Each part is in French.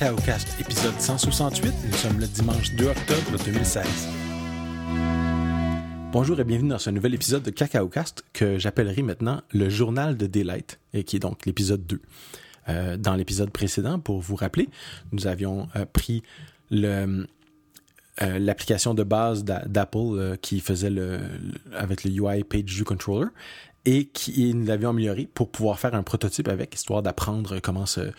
Cacao Cast, épisode 168. Nous sommes le dimanche 2 octobre 2016. Bonjour et bienvenue dans ce nouvel épisode de Cacao Cast que j'appellerai maintenant le journal de Daylight, et qui est donc l'épisode 2. Euh, dans l'épisode précédent, pour vous rappeler, nous avions euh, pris euh, l'application de base d'Apple qui faisait avec le UI Page View Controller et qui nous l'avions amélioré pour pouvoir faire un prototype avec, histoire d'apprendre comment se,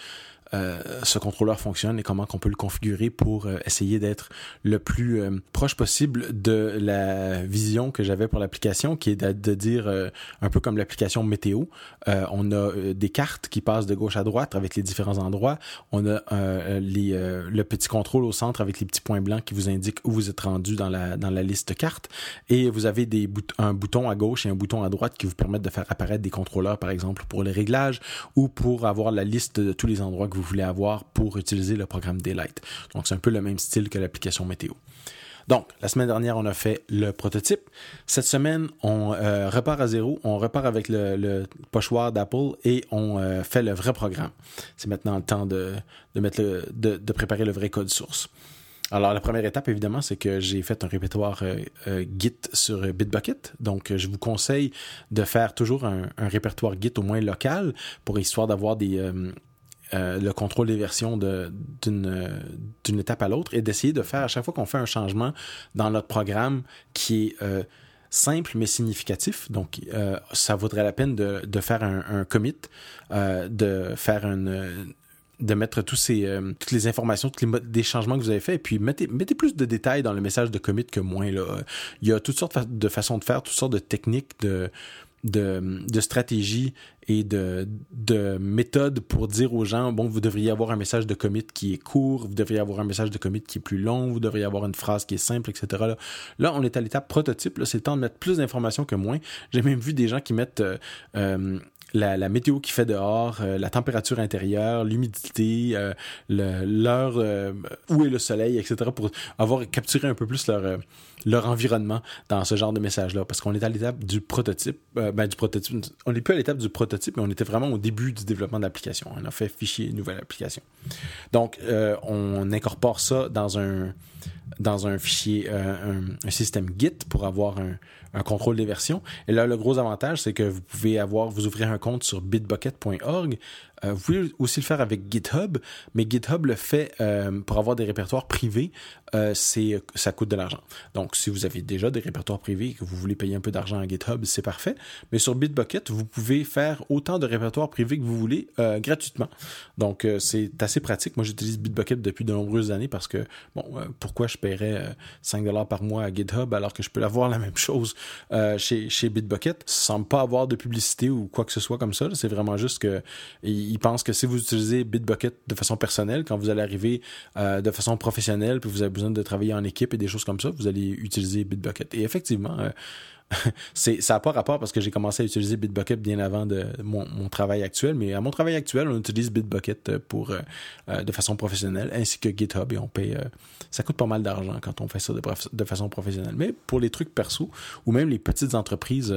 ce contrôleur fonctionne et comment qu'on peut le configurer pour euh, essayer d'être le plus euh, proche possible de la vision que j'avais pour l'application, qui est de, de dire un peu comme l'application météo. on a des cartes qui passent de gauche à droite avec les différents endroits. On a le petit contrôle au centre avec les petits points blancs qui vous indiquent où vous êtes rendu dans la, dans la liste carte. Et vous avez un bouton à gauche et un bouton à droite qui vous permettent de faire apparaître des contrôleurs, par exemple, pour les réglages ou pour avoir la liste de tous les endroits que vous vous voulez avoir pour utiliser le programme Daylight. Donc, c'est un peu le même style que l'application météo. Donc, la semaine dernière, on a fait le prototype. Cette semaine, on euh, repart à zéro, on repart avec le, pochoir d'Apple et on euh, fait le vrai programme. C'est maintenant le temps de, préparer le vrai code source. Alors, la première étape, évidemment, c'est que j'ai fait un répertoire euh, Git sur Bitbucket. Donc, je vous conseille de faire toujours un répertoire Git au moins local pour histoire d'avoir des, euh, le contrôle des versions d'une étape à l'autre et d'essayer de faire à chaque fois qu'on fait un changement dans notre programme qui est euh, simple mais significatif. Donc, euh, ça vaudrait la peine de, faire un, commit, de faire une de mettre tous ces, toutes les informations, tous les des changements que vous avez fait, et puis mettez, mettez plus de détails dans le message de commit que moins. Là. Il y a toutes sortes de façons de faire, toutes sortes de techniques de, de, stratégie et de, de méthode pour dire aux gens, bon, vous devriez avoir un message de commit qui est court, vous devriez avoir un message de commit qui est plus long, vous devriez avoir une phrase qui est simple, etc. Là, on est à l'étape prototype, c'est le temps de mettre plus d'informations que moins. J'ai même vu des gens qui mettent euh, euh, la, météo qui fait dehors, euh, la température intérieure, l'humidité, l'heure où est le soleil, etc. pour avoir capturé un peu plus leur leur environnement dans ce genre de message là parce qu'on est à l'étape du prototype ben du prototype on n'est plus à l'étape du prototype mais on était vraiment au début du développement de l'application on a fait fichier nouvelle application donc on incorpore ça dans un dans un fichier, un, un, système Git pour avoir un, un contrôle des versions. Et là, le gros avantage, c'est que vous pouvez avoir, vous ouvrir un compte sur bitbucket.org. Euh, vous pouvez aussi le faire avec GitHub, mais GitHub le fait euh, pour avoir des répertoires privés, euh, ça coûte de l'argent. Donc, si vous avez déjà des répertoires privés et que vous voulez payer un peu d'argent à GitHub, c'est parfait. Mais sur Bitbucket, vous pouvez faire autant de répertoires privés que vous voulez gratuitement. Donc, c'est assez pratique. Moi, j'utilise Bitbucket depuis de nombreuses années parce que, bon, pourquoi je paierais 5 dollars par mois à GitHub alors que je peux avoir la même chose chez, chez Bitbucket. semble pas avoir de publicité ou quoi que ce soit comme ça? C'est vraiment juste que ils pensent que si vous utilisez Bitbucket de façon personnelle, quand vous allez arriver euh, de façon professionnelle, puis vous avez besoin de travailler en équipe et des choses comme ça, vous allez utiliser Bitbucket. Et effectivement, euh, c'est ça n'a pas rapport parce que j'ai commencé à utiliser Bitbucket bien avant de mon, mon, travail actuel, mais à mon travail actuel, on utilise Bitbucket euh, pour euh, euh, de façon professionnelle, ainsi que GitHub et on paye. ça coûte pas mal d'argent quand on fait ça de, de, façon professionnelle. Mais pour les trucs perso ou même les petites entreprises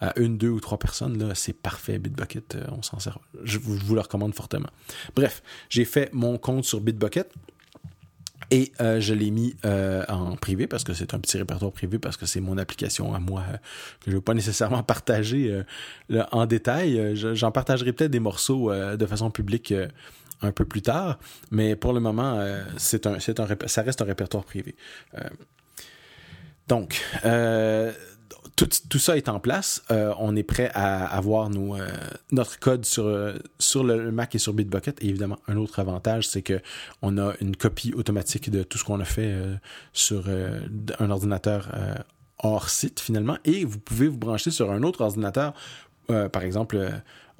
à une, deux ou trois personnes, là, c'est parfait. Bitbucket, on s'en sert. Je vous le recommande fortement. Bref, j'ai fait mon compte sur Bitbucket. Et euh, je l'ai mis euh, en privé parce que c'est un petit répertoire privé parce que c'est mon application à moi euh, que je ne veux pas nécessairement partager en détail. J'en partagerai peut-être des morceaux de façon publique un peu plus tard, mais pour le moment, c'est un, un, ça reste un répertoire privé. donc, tout, ça est en place. Euh, on est prêt à avoir euh, notre code sur, euh, le Mac et sur Bitbucket. Et évidemment, un autre avantage, c'est que on a une copie automatique de tout ce qu'on a fait sur un ordinateur hors site finalement. Et vous pouvez vous brancher sur un autre ordinateur, par exemple.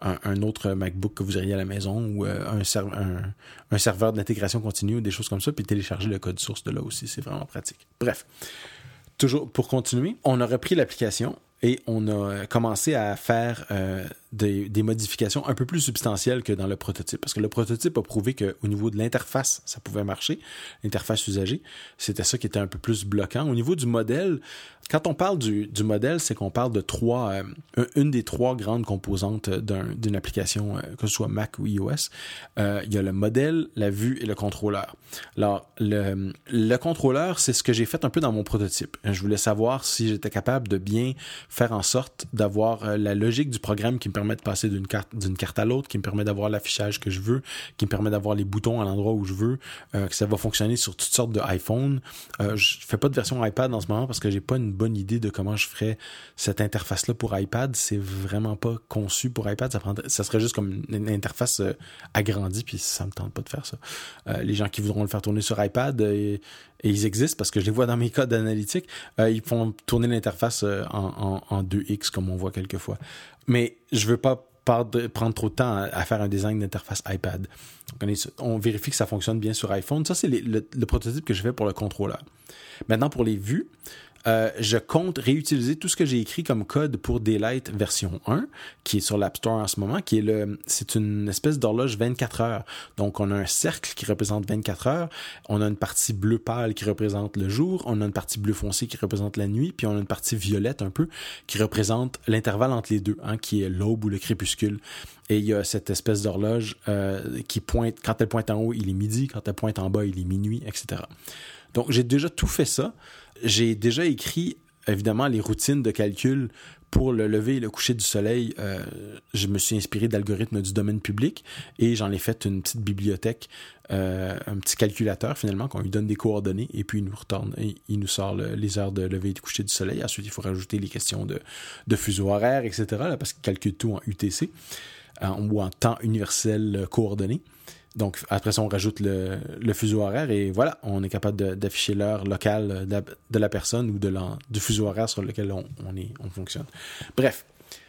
Un, autre MacBook que vous auriez à la maison ou un, un, un, serveur d'intégration continue ou des choses comme ça, puis télécharger le code source de là aussi. C'est vraiment pratique. Bref, toujours pour continuer, on a repris l'application et on a commencé à faire euh, des, modifications un peu plus substantielles que dans le prototype. Parce que le prototype a prouvé qu'au niveau de l'interface, ça pouvait marcher, l'interface usagée. C'était ça qui était un peu plus bloquant. Au niveau du modèle, quand on parle du, du modèle, c'est qu'on parle de trois, euh, une des trois grandes composantes d'une application, euh, que ce soit Mac ou iOS. Euh, il y a le modèle, la vue et le contrôleur. Alors, le, le contrôleur, c'est ce que j'ai fait un peu dans mon prototype. Je voulais savoir si j'étais capable de bien faire en sorte d'avoir la logique du programme qui me permet de passer d'une carte, d'une carte à l'autre, qui me permet d'avoir l'affichage que je veux, qui me permet d'avoir les boutons à l'endroit où je veux, que ça va fonctionner sur toutes sortes de iPhone. je fais pas de version iPad en ce moment parce que j'ai pas une bonne idée de comment je ferais cette interface-là pour iPad. C'est vraiment pas conçu pour iPad. Ça, ça serait juste comme une interface euh, agrandie, puis ça me tente pas de faire ça. Euh, les gens qui voudront le faire tourner sur iPad, euh, et, ils existent parce que je les vois dans mes codes analytiques, ils font tourner l'interface en, en, 2X comme on voit quelquefois. Mais je veux pas prendre trop de temps à, faire un design d'interface iPad. on, vérifie que ça fonctionne bien sur iPhone. Ça, c'est le, le, prototype que je fais pour le contrôleur. Maintenant, pour les vues, euh, je compte réutiliser tout ce que j'ai écrit comme code pour Daylight version 1, qui est sur l'App Store en ce moment, qui est le, c'est une espèce d'horloge 24 heures. Donc, on a un cercle qui représente 24 heures, on a une partie bleu pâle qui représente le jour, on a une partie bleu foncé qui représente la nuit, puis on a une partie violette un peu qui représente l'intervalle entre les deux, hein, qui est l'aube ou le crépuscule. Et il y a cette espèce d'horloge euh, qui pointe, quand elle pointe en haut, il est midi, quand elle pointe en bas, il est minuit, etc. Donc, j'ai déjà tout fait ça j'ai déjà écrit évidemment les routines de calcul pour le lever et le coucher du soleil, euh, je me suis inspiré d'algorithmes du domaine public et j'en ai fait une petite bibliothèque, euh, un petit calculateur finalement qu'on lui donne des coordonnées et puis il nous retourne, il nous sort les heures de lever et de coucher du soleil. Ensuite, il faut rajouter les questions de, de fuseau horaire, etc. parce qu'il calcule tout en UTC ou en temps universel coordonné. Donc, après ça, on rajoute le, fuseau horaire et voilà, on est capable d'afficher l'heure locale de la, personne ou de du fuseau horaire sur lequel on, fonctionne. Bref,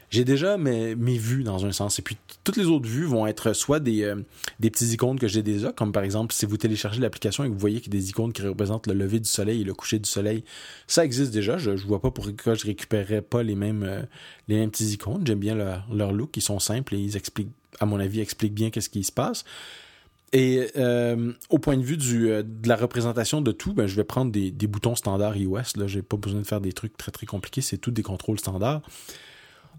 j'ai déjà mes, mes, vues dans un sens. Et puis, toutes les autres vues vont être soit des, euh, des petits icônes que j'ai déjà, comme par exemple, si vous téléchargez l'application et que vous voyez a des icônes qui représentent le lever du soleil et le coucher du soleil, ça existe déjà. Je, je vois pas pourquoi je récupérerais pas les mêmes, euh, les mêmes petits icônes. J'aime bien leur, leur look. Ils sont simples et ils expliquent, à mon avis, expliquent bien qu'est-ce qui se passe. Et euh, au point de vue euh, de la représentation de tout, ben, je vais prendre des, des boutons standards iOS. Là, j'ai pas besoin de faire des trucs très très compliqués. C'est tout des contrôles standards.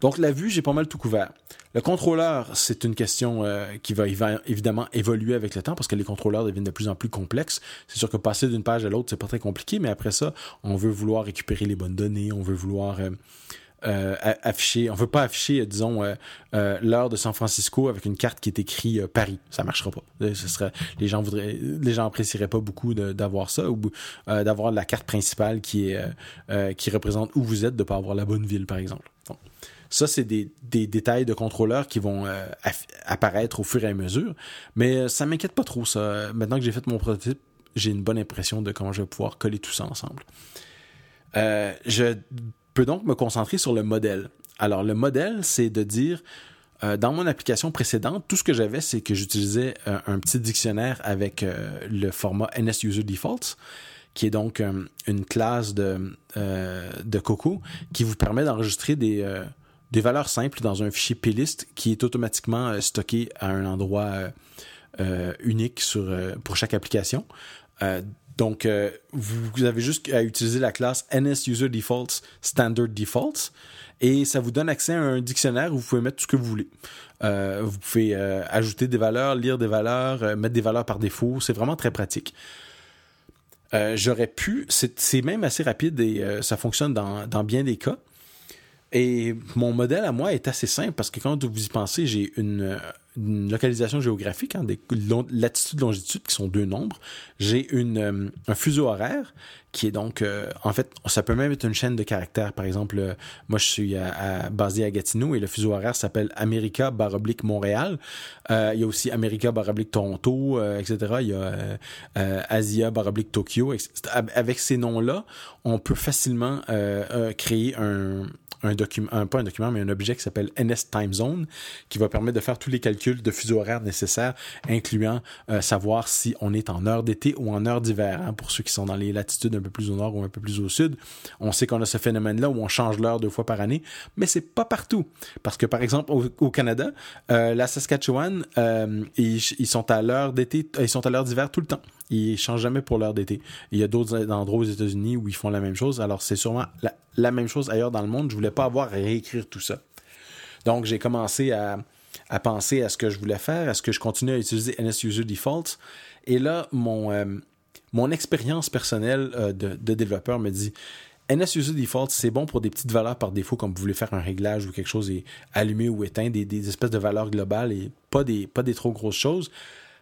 Donc la vue, j'ai pas mal tout couvert. Le contrôleur, c'est une question euh, qui va, évidemment évoluer avec le temps parce que les contrôleurs deviennent de plus en plus complexes. C'est sûr que passer d'une page à l'autre, c'est pas très compliqué, mais après ça, on veut vouloir récupérer les bonnes données, on veut vouloir euh, afficher, on veut pas afficher, disons, euh, euh, l'heure de San Francisco avec une carte qui est écrit Paris. Ça marchera pas. Les gens voudraient, les gens apprécieraient pas beaucoup d'avoir ça ou d'avoir la carte principale qui représente où vous êtes, de pas avoir la bonne ville, par exemple. Ça, c'est des, des, détails de contrôleurs qui vont apparaître au fur et à mesure. Mais ça m'inquiète pas trop, ça. Maintenant que j'ai fait mon prototype, j'ai une bonne impression de comment je vais pouvoir coller tout ça ensemble. je peux donc me concentrer sur le modèle. Alors, le modèle, c'est de dire, euh, dans mon application précédente, tout ce que j'avais, c'est que j'utilisais euh, un petit dictionnaire avec euh, le format NSUserDefaults, qui est donc une classe de, de Coco qui vous permet d'enregistrer des, des valeurs simples dans un fichier plist qui est automatiquement stocké à un endroit unique sur, pour chaque application. Donc, euh, vous, avez juste à utiliser la classe NSUserDefaults Standard Defaults et ça vous donne accès à un dictionnaire où vous pouvez mettre tout ce que vous voulez. Euh, vous pouvez euh, ajouter des valeurs, lire des valeurs, mettre des valeurs par défaut. C'est vraiment très pratique. J'aurais pu, c'est même assez rapide et ça fonctionne dans bien des cas. Et mon modèle à moi est assez simple parce que quand vous y pensez, j'ai une une localisation géographique, hein, des latitude longitude qui sont deux nombres. J'ai une euh, un fuseau horaire qui est donc euh, en fait ça peut même être une chaîne de caractères. Par exemple, euh, moi je suis à, basé à Gatineau et le fuseau horaire s'appelle America baroblique Montréal. il y a aussi America baroblique Toronto, etc. Il y a Asia baroblique Tokyo. Avec ces noms-là, on peut facilement créer un un document, pas un document, mais un objet qui s'appelle NS Time Zone, qui va permettre de faire tous les calculs calcul de fuseau horaire nécessaire, incluant euh, savoir si on est en heure d'été ou en heure d'hiver. Hein, pour ceux qui sont dans les latitudes un peu plus au nord ou un peu plus au sud, on sait qu'on a ce phénomène-là où on change l'heure deux fois par année, mais c'est pas partout. Parce que par exemple au, Canada, euh, la Saskatchewan, euh, ils, sont à l'heure d'été, ils sont à l'heure d'hiver tout le temps. Ils changent jamais pour l'heure d'été. Il y a d'autres endroits aux États-Unis où ils font la même chose. Alors c'est sûrement la, même chose ailleurs dans le monde. Je voulais pas avoir à réécrire tout ça. Donc, j'ai commencé à, penser à ce que je voulais faire, à ce que je continue à utiliser NSUser Defaults. Et là, mon, euh, mon expérience personnelle euh, de, développeur me dit NSUser Defaults, c'est bon pour des petites valeurs par défaut, comme vous voulez faire un réglage ou quelque chose et allumer ou éteindre, des, espèces de valeurs globales et pas des, pas des trop grosses choses.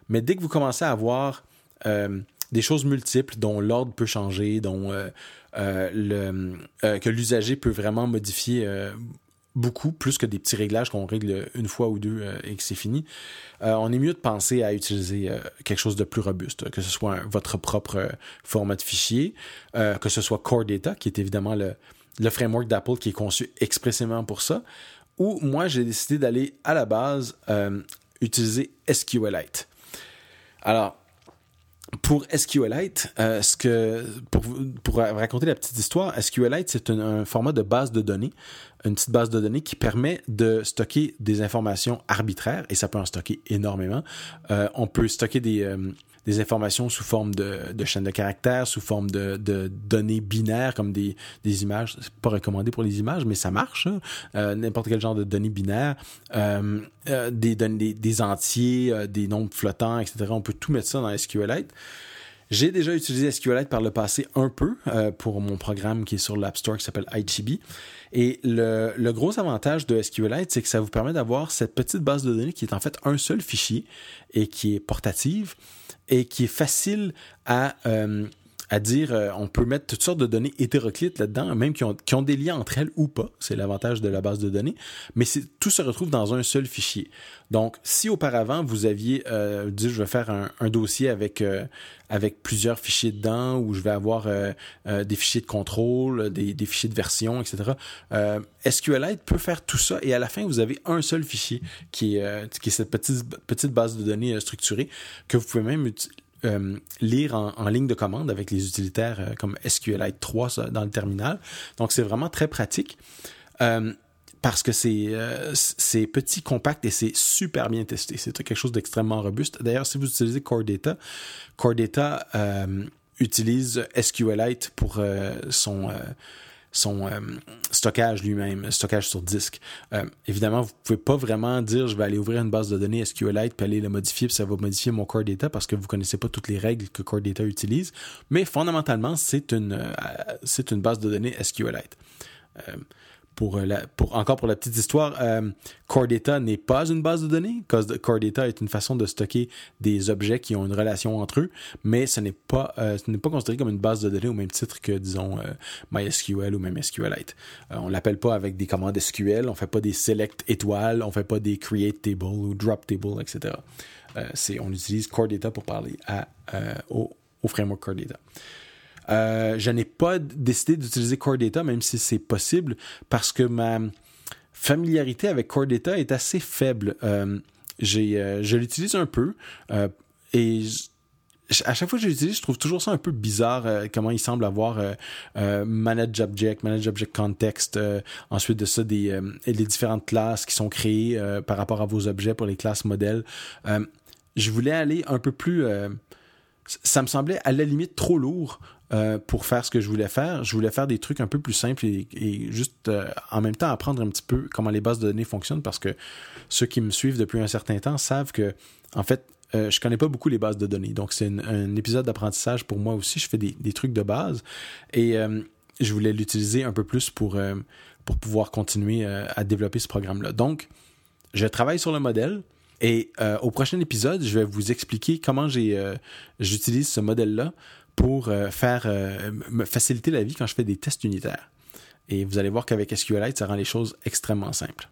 Mais dès que vous commencez à avoir euh, des choses multiples dont l'ordre peut changer, dont le, que l'usager peut vraiment modifier beaucoup, plus que des petits réglages qu'on règle une fois ou deux euh, et que c'est fini. Euh, on est mieux de penser à utiliser euh, quelque chose de plus robuste, que ce soit votre propre format de fichier, que ce soit Core Data, qui est évidemment le framework d'Apple qui est conçu expressément pour ça, ou moi j'ai décidé d'aller à la base utiliser SQLite. Alors, pour SQLite, que pour, pour raconter la petite histoire, SQLite c'est un, format de base de données une petite base de données qui permet de stocker des informations arbitraires, et ça peut en stocker énormément. Euh, on peut stocker des, euh, des informations sous forme de, de chaînes de caractères, sous forme de, de données binaires comme des, des images. C'est pas recommandé pour les images, mais ça marche. Hein. Euh, n'importe quel genre de données binaires, des, des, des entiers, des nombres flottants, etc. On peut tout mettre ça dans SQLite. J'ai déjà utilisé SQLite par le passé un peu pour mon programme qui est sur l'App Store qui s'appelle IGB. Et le, le gros avantage de SQLite, c'est que ça vous permet d'avoir cette petite base de données qui est en fait un seul fichier et qui est portative et qui est facile à, euh, à dire, euh, on peut mettre toutes sortes de données hétéroclites là-dedans, même qui ont, qui ont des liens entre elles ou pas. C'est l'avantage de la base de données. Mais tout se retrouve dans un seul fichier. Donc, si auparavant, vous aviez euh, dit, je vais faire un, dossier avec, euh, avec plusieurs fichiers dedans, où je vais avoir des fichiers de contrôle, des, des, fichiers de version, etc., SQLite peut faire tout ça. Et à la fin, vous avez un seul fichier qui est, qui est cette petite, petite base de données structurée que vous pouvez même utiliser euh, lire en, ligne de commande avec les utilitaires euh, comme SQLite 3 dans le terminal. Donc c'est vraiment très pratique. Euh, parce que c'est petit, compact et c'est super bien testé. C'est quelque chose d'extrêmement robuste. D'ailleurs, si vous utilisez Core Data, Core Data utilise SQLite pour son son euh, stockage lui-même, stockage sur disque. Euh, évidemment, vous pouvez pas vraiment dire je vais aller ouvrir une base de données SQLite puis aller la modifier puis ça va modifier mon core data parce que vous connaissez pas toutes les règles que core data utilise. Mais fondamentalement, c'est une euh, c'est une base de données SQLite euh, pour encore pour la petite histoire, euh, Core Data n'est pas une base de données. Core Data est une façon de stocker des objets qui ont une relation entre eux, mais ce n'est pas euh, ce n'est pas considéré comme une base de données au même titre que disons euh, MySQL ou même SQLite. on l'appelle pas avec des commandes SQL, on fait pas des select étoiles, on fait pas des create table ou drop table, etc. on utilise Core Data pour parler à, au, au framework Core Data. Euh, je n'ai pas décidé d'utiliser Core Data, même si c'est possible, parce que ma familiarité avec Core Data est assez faible. Euh, euh, je l'utilise un peu et à chaque fois que je l'utilise, je trouve toujours ça un peu bizarre comment il semble avoir manage object, manage object context, ensuite de ça des les différentes classes qui sont créées par rapport à vos objets pour les classes modèles. je voulais aller un peu plus ça me semblait à la limite trop lourd euh, pour faire ce que je voulais faire. Je voulais faire des trucs un peu plus simples et, juste euh, en même temps apprendre un petit peu comment les bases de données fonctionnent parce que ceux qui me suivent depuis un certain temps savent que, en fait, euh, je connais pas beaucoup les bases de données. Donc, c'est un épisode d'apprentissage pour moi aussi. Je fais des, des trucs de base et je voulais l'utiliser un peu plus pour, pour pouvoir continuer à développer ce programme-là. Donc, je travaille sur le modèle. Et au prochain épisode, je vais vous expliquer comment j'ai j'utilise ce modèle-là pour euh, faire euh, me faciliter la vie quand je fais des tests unitaires. Et vous allez voir qu'avec SQLite, ça rend les choses extrêmement simples.